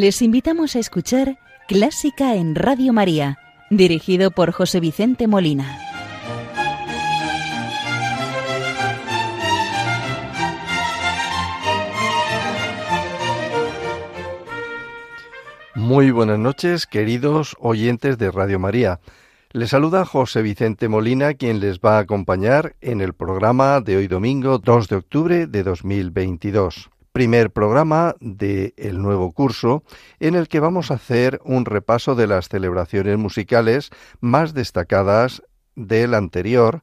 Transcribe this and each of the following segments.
Les invitamos a escuchar Clásica en Radio María, dirigido por José Vicente Molina. Muy buenas noches, queridos oyentes de Radio María. Les saluda José Vicente Molina, quien les va a acompañar en el programa de hoy domingo 2 de octubre de 2022 primer programa del el nuevo curso en el que vamos a hacer un repaso de las celebraciones musicales más destacadas del anterior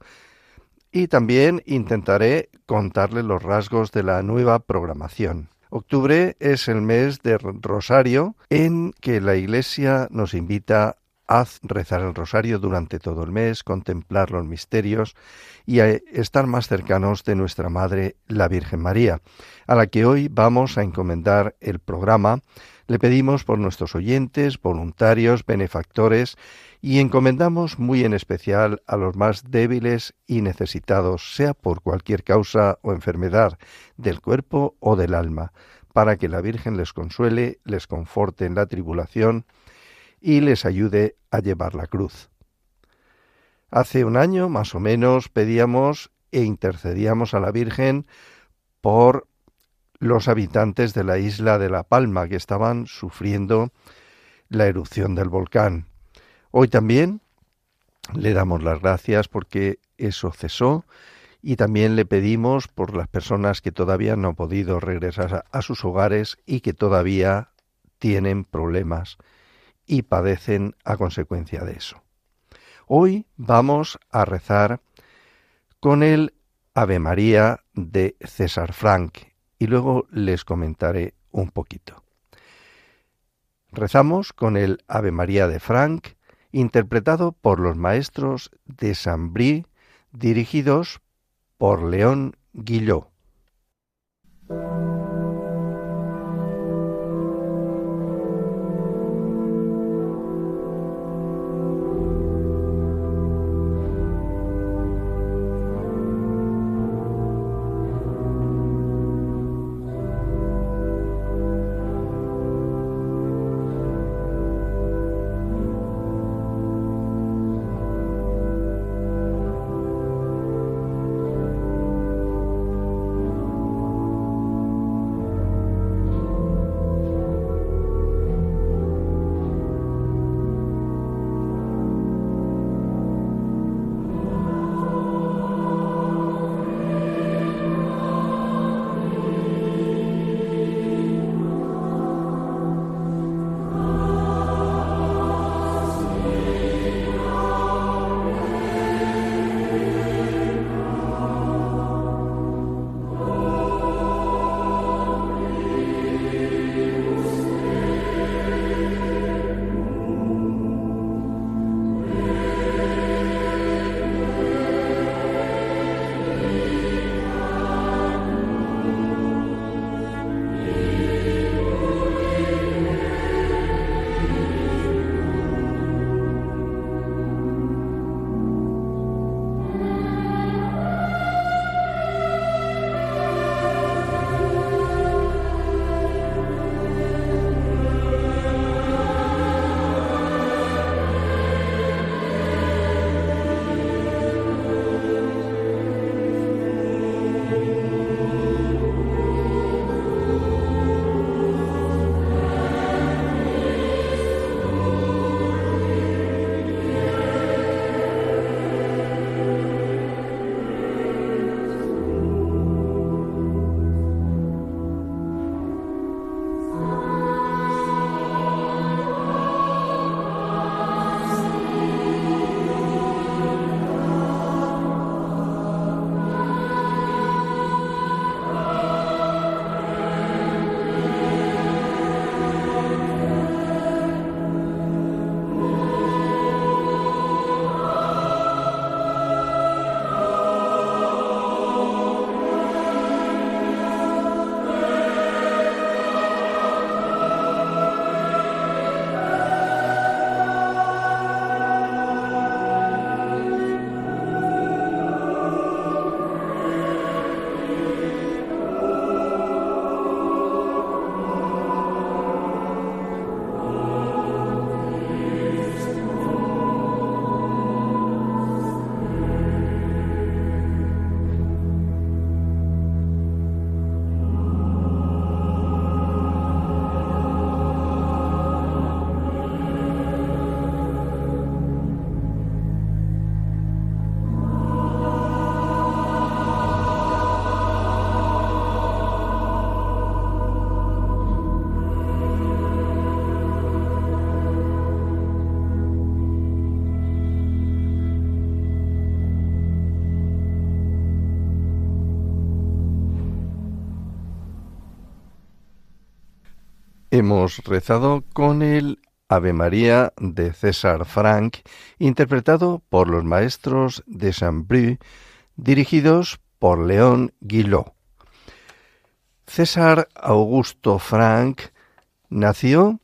y también intentaré contarles los rasgos de la nueva programación. Octubre es el mes de Rosario en que la Iglesia nos invita a rezar el Rosario durante todo el mes, contemplar los misterios y a estar más cercanos de nuestra Madre, la Virgen María, a la que hoy vamos a encomendar el programa. Le pedimos por nuestros oyentes, voluntarios, benefactores y encomendamos muy en especial a los más débiles y necesitados, sea por cualquier causa o enfermedad del cuerpo o del alma, para que la Virgen les consuele, les conforte en la tribulación y les ayude a llevar la cruz. Hace un año, más o menos, pedíamos e intercedíamos a la Virgen por los habitantes de la isla de La Palma que estaban sufriendo la erupción del volcán. Hoy también le damos las gracias porque eso cesó y también le pedimos por las personas que todavía no han podido regresar a, sus hogares y que todavía tienen problemas y padecen a consecuencia de eso. Hoy vamos a rezar con el Ave María de César Frank y luego les comentaré un poquito. Rezamos con el Ave María de Frank, interpretado por los maestros de Saint-Brie, dirigidos por León Guillot. Hemos rezado con el Ave María de César Frank, interpretado por los maestros de Saint-Bru, dirigidos por León Guillot. César Augusto Frank nació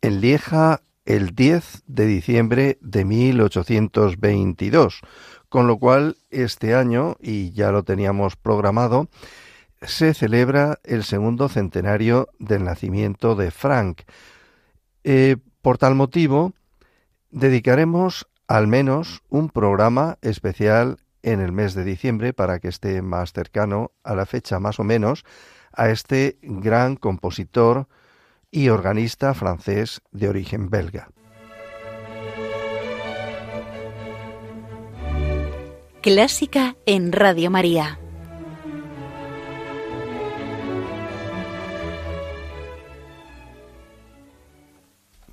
en Lieja el 10 de diciembre de 1822, con lo cual este año, y ya lo teníamos programado, se celebra el segundo centenario del nacimiento de Frank. Eh, por tal motivo, dedicaremos al menos un programa especial en el mes de diciembre para que esté más cercano a la fecha más o menos a este gran compositor y organista francés de origen belga. Clásica en Radio María.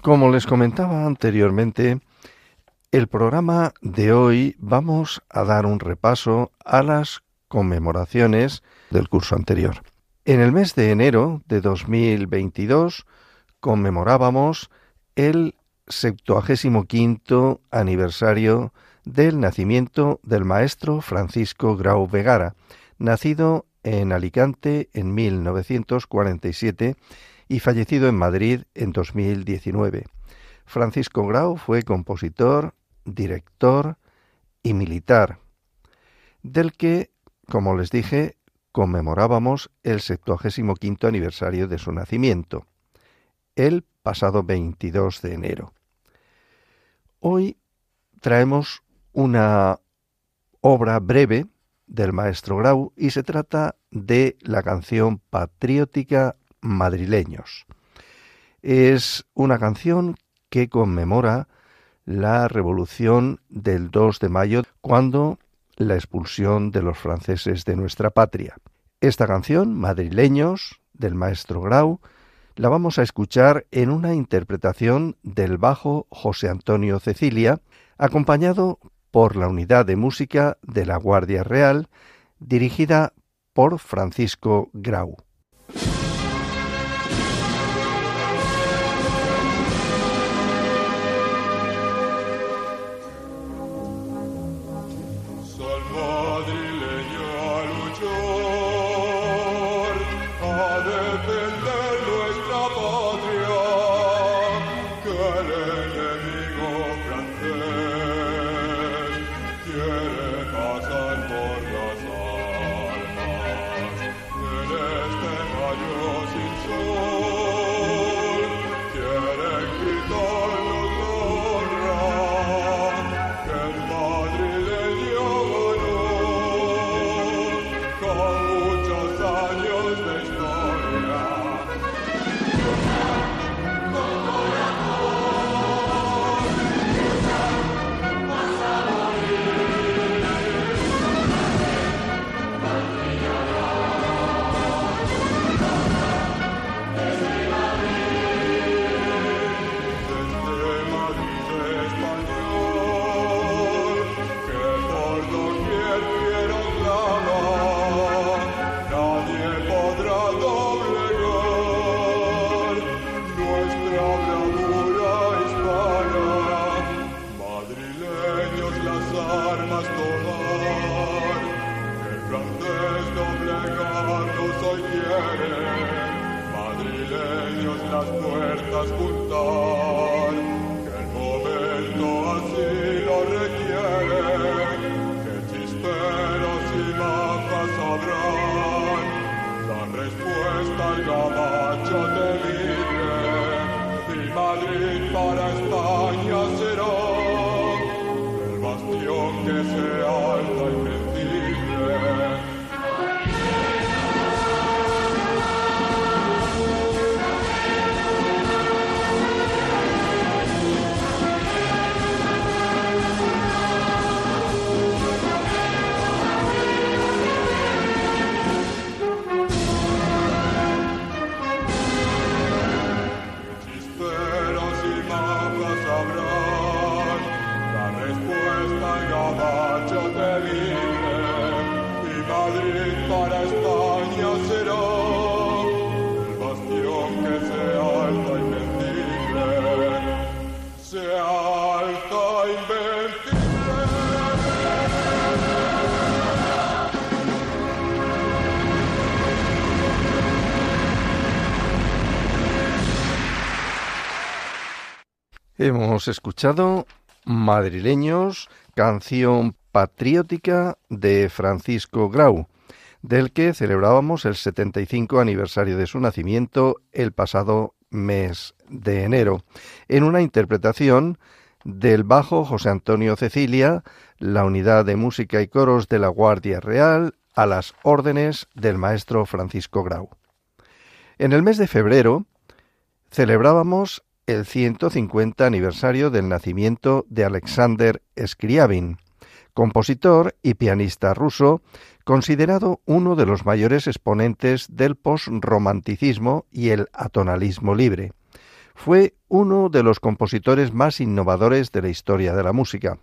Como les comentaba anteriormente, el programa de hoy vamos a dar un repaso a las conmemoraciones del curso anterior. En el mes de enero de 2022 conmemorábamos el 75 aniversario del nacimiento del maestro Francisco Grau Vegara, nacido en Alicante en 1947 y fallecido en Madrid en 2019. Francisco Grau fue compositor, director y militar, del que, como les dije, conmemorábamos el 75 aniversario de su nacimiento, el pasado 22 de enero. Hoy traemos una obra breve del maestro Grau y se trata de la canción patriótica madrileños. Es una canción que conmemora la revolución del 2 de mayo, cuando la expulsión de los franceses de nuestra patria. Esta canción, Madrileños, del maestro Grau, la vamos a escuchar en una interpretación del bajo José Antonio Cecilia, acompañado por la unidad de música de la Guardia Real, dirigida por Francisco Grau. Para Hemos escuchado Madrileños, canción patriótica de Francisco Grau, del que celebrábamos el 75 aniversario de su nacimiento el pasado mes de enero, en una interpretación del bajo José Antonio Cecilia, la unidad de música y coros de la Guardia Real, a las órdenes del maestro Francisco Grau. En el mes de febrero celebrábamos el 150 aniversario del nacimiento de Alexander Scriabin, compositor y pianista ruso, considerado uno de los mayores exponentes del postromanticismo y el atonalismo libre. Fue uno de los compositores más innovadores de la historia de la música.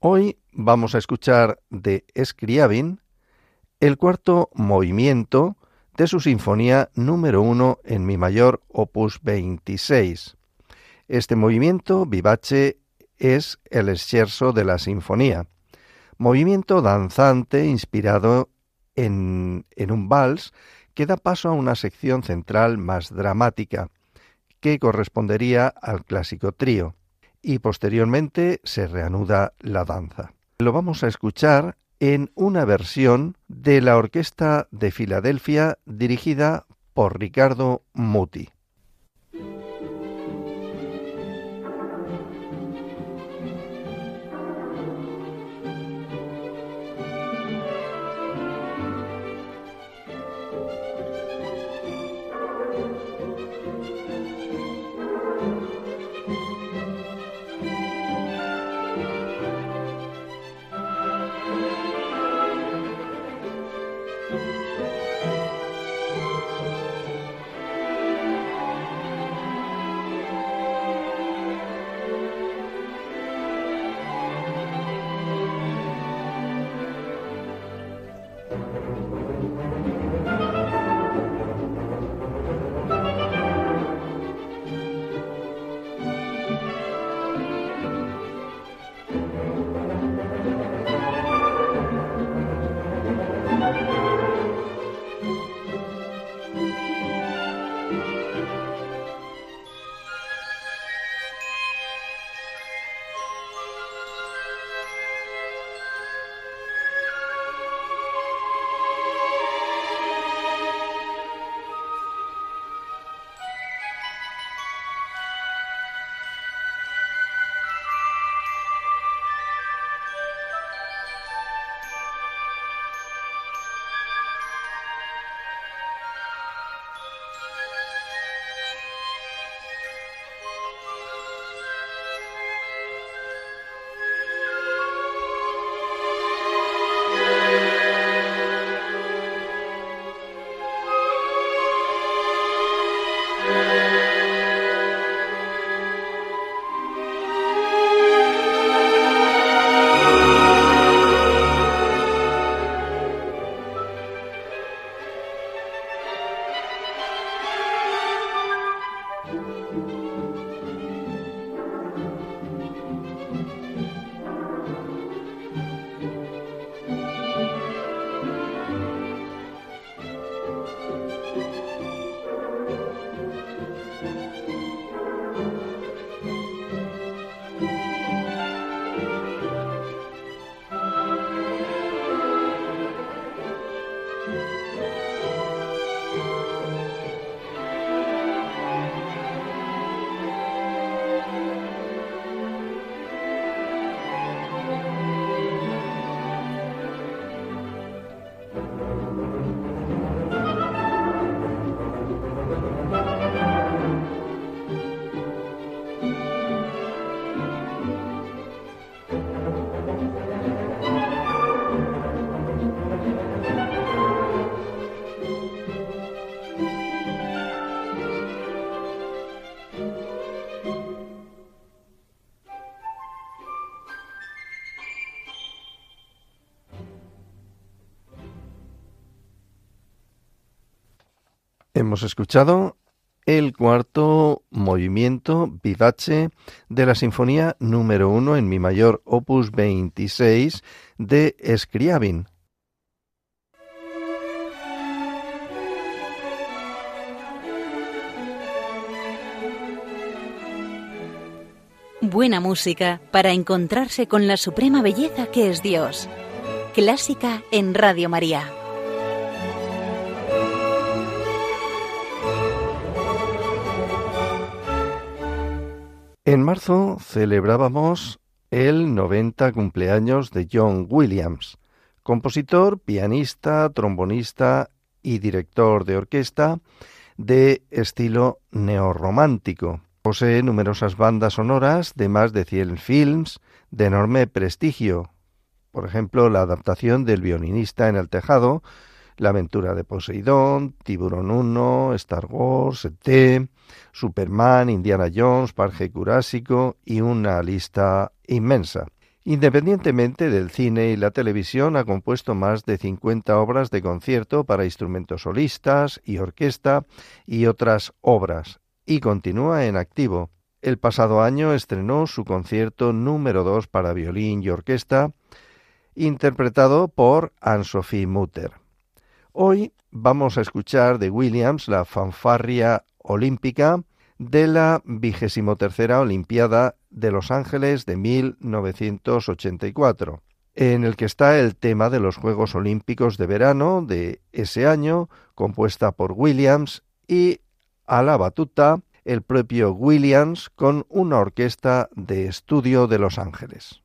Hoy vamos a escuchar de Scriabin el cuarto movimiento de su sinfonía número uno en mi mayor opus 26. Este movimiento vivace es el scherzo de la sinfonía, movimiento danzante inspirado en, en un vals que da paso a una sección central más dramática, que correspondería al clásico trío, y posteriormente se reanuda la danza. Lo vamos a escuchar en una versión de la Orquesta de Filadelfia dirigida por Ricardo Muti. Hemos escuchado el cuarto movimiento vivace de la Sinfonía número uno en mi mayor opus 26 de Scriabin. buena música para encontrarse con la suprema belleza que es Dios. Clásica en Radio María. En marzo celebrábamos el 90 cumpleaños de John Williams, compositor, pianista, trombonista y director de orquesta de estilo neorromántico. Posee numerosas bandas sonoras de más de 100 films de enorme prestigio, por ejemplo, la adaptación del violinista en el tejado, La aventura de Poseidón, Tiburón 1, Star Wars, ET, Superman, Indiana Jones, Parque Jurásico y una lista inmensa. Independientemente del cine y la televisión, ha compuesto más de 50 obras de concierto para instrumentos solistas y orquesta y otras obras, y continúa en activo. El pasado año estrenó su concierto número 2 para violín y orquesta, interpretado por Anne-Sophie Mutter. Hoy vamos a escuchar de Williams la fanfarria olímpica de la vigésimo Olimpiada de Los Ángeles de 1984, en el que está el tema de los Juegos Olímpicos de verano de ese año, compuesta por Williams y a la batuta el propio Williams con una orquesta de estudio de Los Ángeles.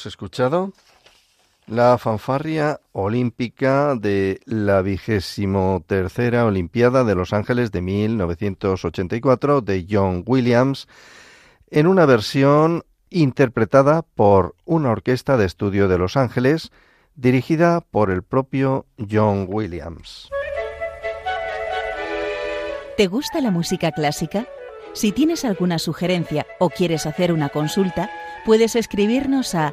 Hemos escuchado la fanfarria olímpica de la vigésimo tercera Olimpiada de Los Ángeles de 1984 de John Williams en una versión interpretada por una orquesta de estudio de Los Ángeles dirigida por el propio John Williams. ¿Te gusta la música clásica? Si tienes alguna sugerencia o quieres hacer una consulta, puedes escribirnos a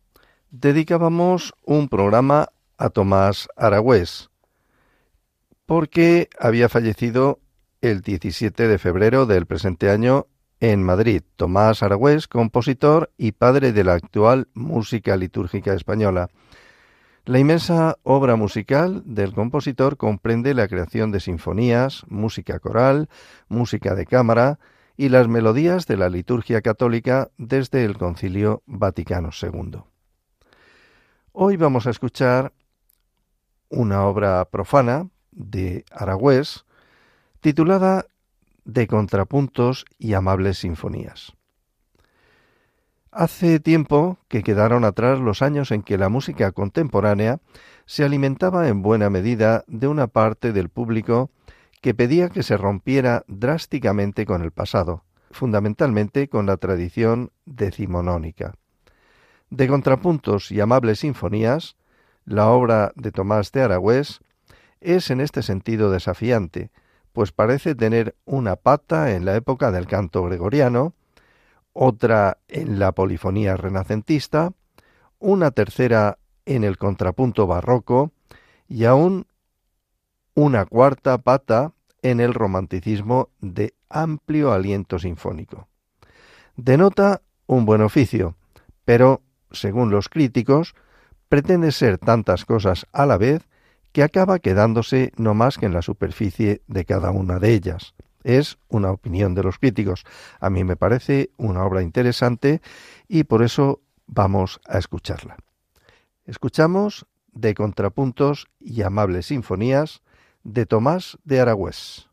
dedicábamos un programa a Tomás Aragüés, porque había fallecido el 17 de febrero del presente año en Madrid. Tomás Aragüés, compositor y padre de la actual música litúrgica española. La inmensa obra musical del compositor comprende la creación de sinfonías, música coral, música de cámara y las melodías de la liturgia católica desde el Concilio Vaticano II. Hoy vamos a escuchar una obra profana de Aragüés titulada De contrapuntos y amables sinfonías. Hace tiempo que quedaron atrás los años en que la música contemporánea se alimentaba en buena medida de una parte del público que pedía que se rompiera drásticamente con el pasado, fundamentalmente con la tradición decimonónica. De contrapuntos y amables sinfonías, la obra de Tomás de Aragüés es en este sentido desafiante, pues parece tener una pata en la época del canto gregoriano, otra en la polifonía renacentista, una tercera en el contrapunto barroco y aún una cuarta pata en el romanticismo de amplio aliento sinfónico. Denota un buen oficio, pero según los críticos, pretende ser tantas cosas a la vez que acaba quedándose no más que en la superficie de cada una de ellas. Es una opinión de los críticos. A mí me parece una obra interesante y por eso vamos a escucharla. Escuchamos de contrapuntos y amables sinfonías de Tomás de Aragüés.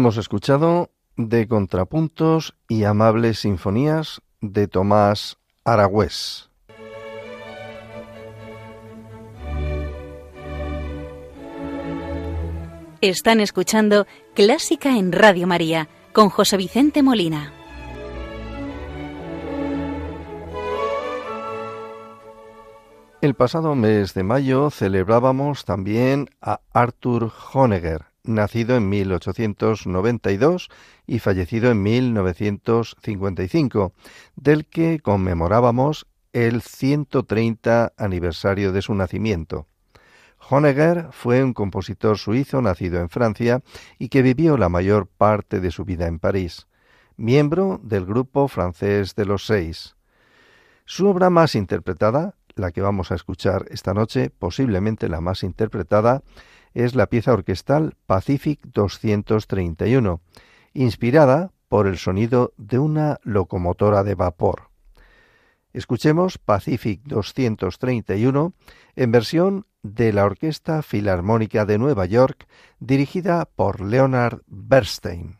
Hemos escuchado de contrapuntos y amables sinfonías de Tomás Aragüés. Están escuchando Clásica en Radio María con José Vicente Molina. El pasado mes de mayo celebrábamos también a Arthur Honegger, nacido en 1892 y fallecido en 1955, del que conmemorábamos el 130 aniversario de su nacimiento. Honegger fue un compositor suizo nacido en Francia y que vivió la mayor parte de su vida en París, miembro del grupo francés de los Seis. Su obra más interpretada, la que vamos a escuchar esta noche, posiblemente la más interpretada, es la pieza orquestal Pacific 231, inspirada por el sonido de una locomotora de vapor. Escuchemos Pacific 231 en versión de la Orquesta Filarmónica de Nueva York dirigida por Leonard Bernstein.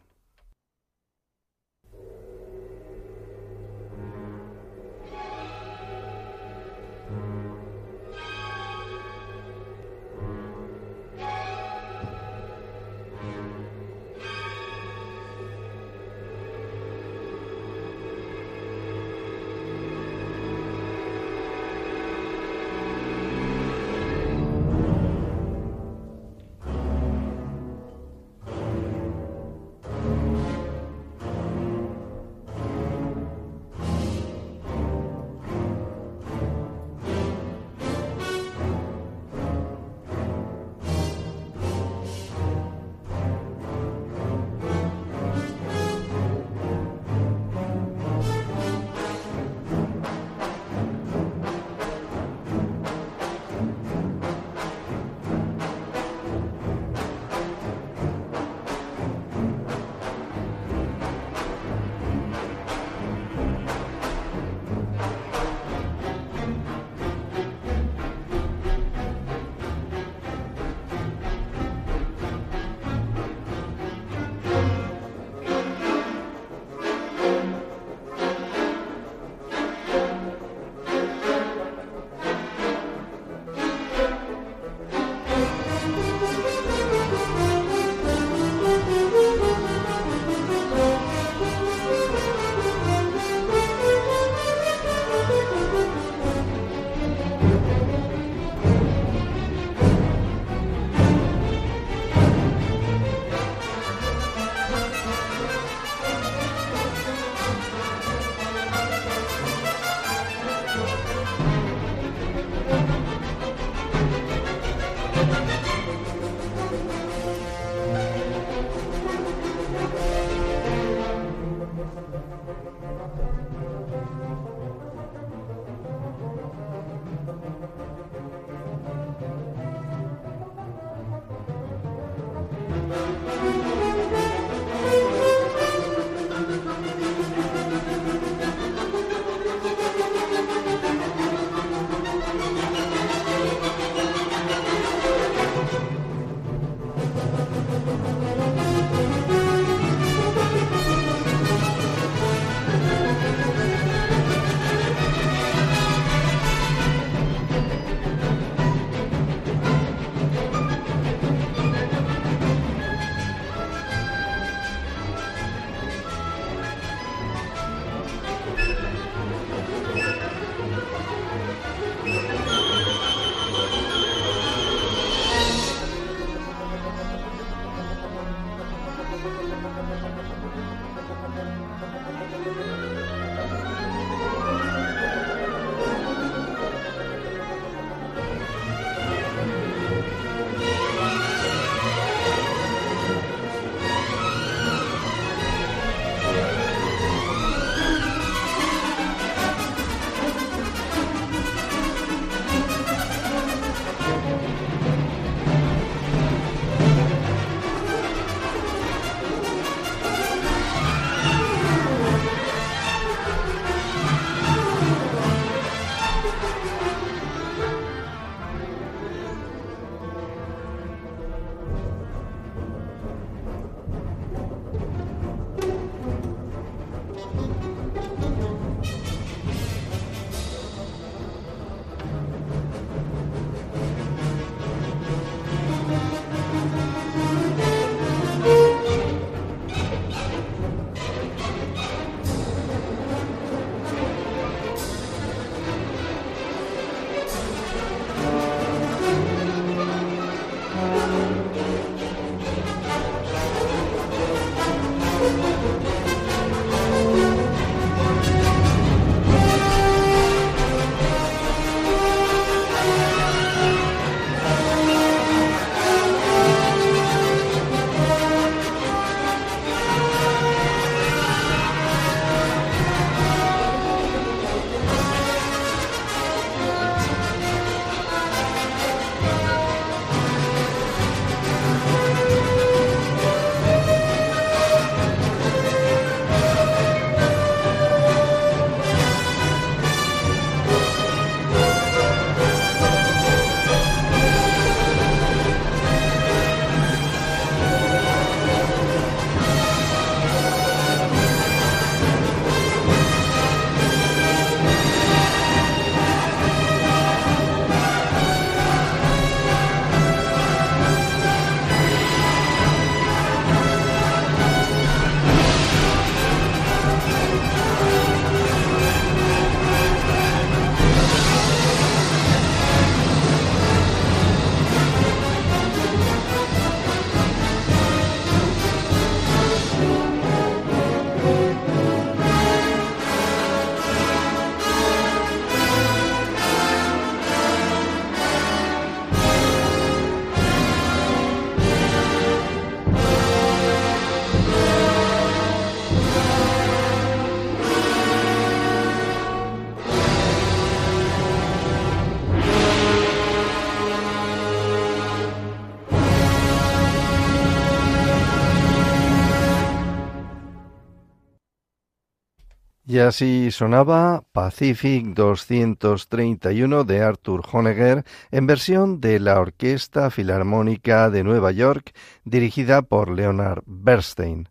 Y así sonaba Pacific 231 de Arthur Honegger en versión de la Orquesta Filarmónica de Nueva York dirigida por Leonard Bernstein.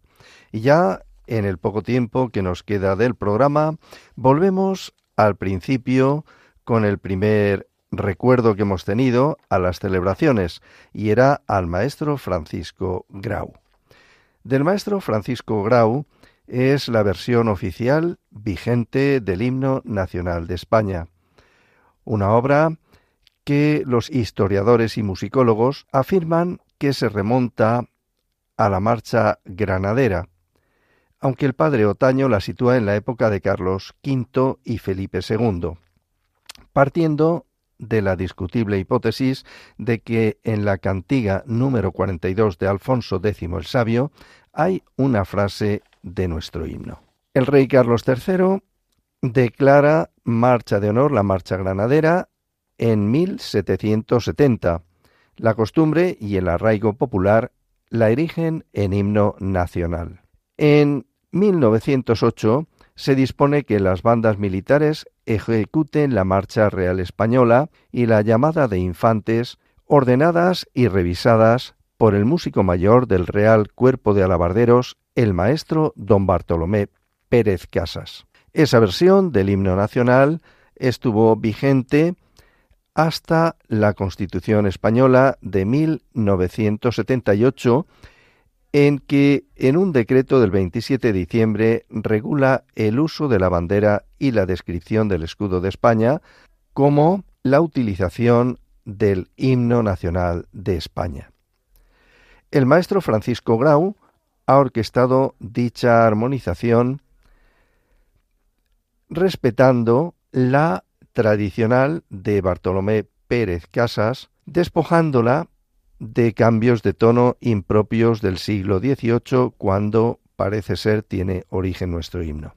Y ya en el poco tiempo que nos queda del programa, volvemos al principio con el primer recuerdo que hemos tenido a las celebraciones y era al maestro Francisco Grau. Del maestro Francisco Grau es la versión oficial vigente del himno nacional de España, una obra que los historiadores y musicólogos afirman que se remonta a la marcha granadera, aunque el padre Otaño la sitúa en la época de Carlos V y Felipe II, partiendo de la discutible hipótesis de que en la cantiga número 42 de Alfonso X el Sabio hay una frase de nuestro himno. El rey Carlos III declara marcha de honor la marcha granadera en 1770. La costumbre y el arraigo popular la erigen en himno nacional. En 1908 se dispone que las bandas militares ejecuten la Marcha Real Española y la llamada de infantes, ordenadas y revisadas por el músico mayor del Real Cuerpo de Alabarderos, el maestro don Bartolomé Pérez Casas. Esa versión del himno nacional estuvo vigente hasta la Constitución española de 1978 en que en un decreto del 27 de diciembre regula el uso de la bandera y la descripción del escudo de España como la utilización del himno nacional de España. El maestro Francisco Grau ha orquestado dicha armonización respetando la tradicional de Bartolomé Pérez Casas, despojándola de cambios de tono impropios del siglo XVIII cuando parece ser tiene origen nuestro himno.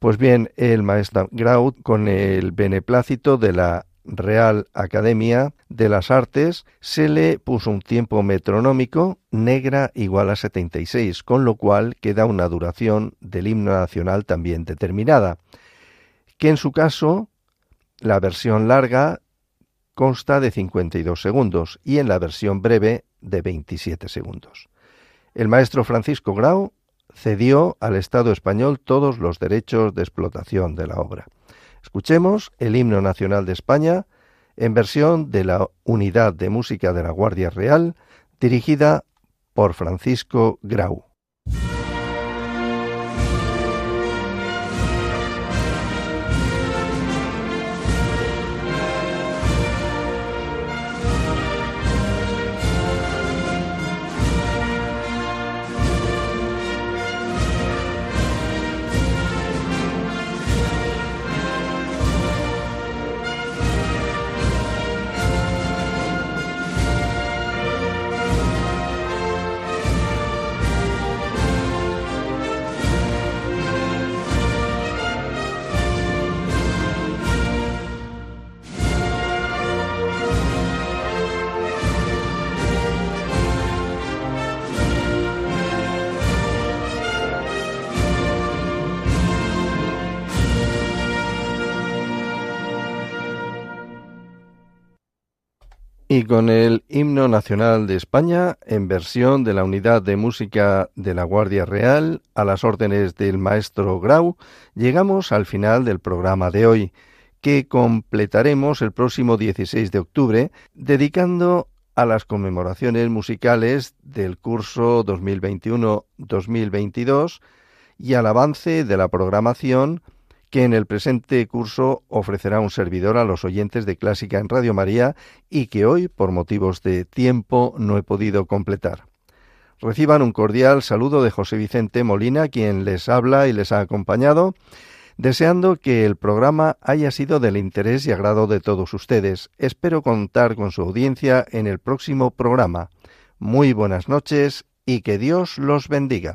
Pues bien, el maestro Grau, con el beneplácito de la Real Academia de las Artes, se le puso un tiempo metronómico negra igual a 76, con lo cual queda una duración del himno nacional también determinada, que en su caso, la versión larga consta de 52 segundos y en la versión breve de 27 segundos. El maestro Francisco Grau cedió al Estado español todos los derechos de explotación de la obra. Escuchemos el himno nacional de España en versión de la Unidad de Música de la Guardia Real, dirigida por Francisco Grau. Y con el himno nacional de España en versión de la Unidad de Música de la Guardia Real a las órdenes del maestro Grau, llegamos al final del programa de hoy, que completaremos el próximo 16 de octubre, dedicando a las conmemoraciones musicales del curso 2021-2022 y al avance de la programación que en el presente curso ofrecerá un servidor a los oyentes de Clásica en Radio María y que hoy, por motivos de tiempo, no he podido completar. Reciban un cordial saludo de José Vicente Molina, quien les habla y les ha acompañado, deseando que el programa haya sido del interés y agrado de todos ustedes. Espero contar con su audiencia en el próximo programa. Muy buenas noches y que Dios los bendiga.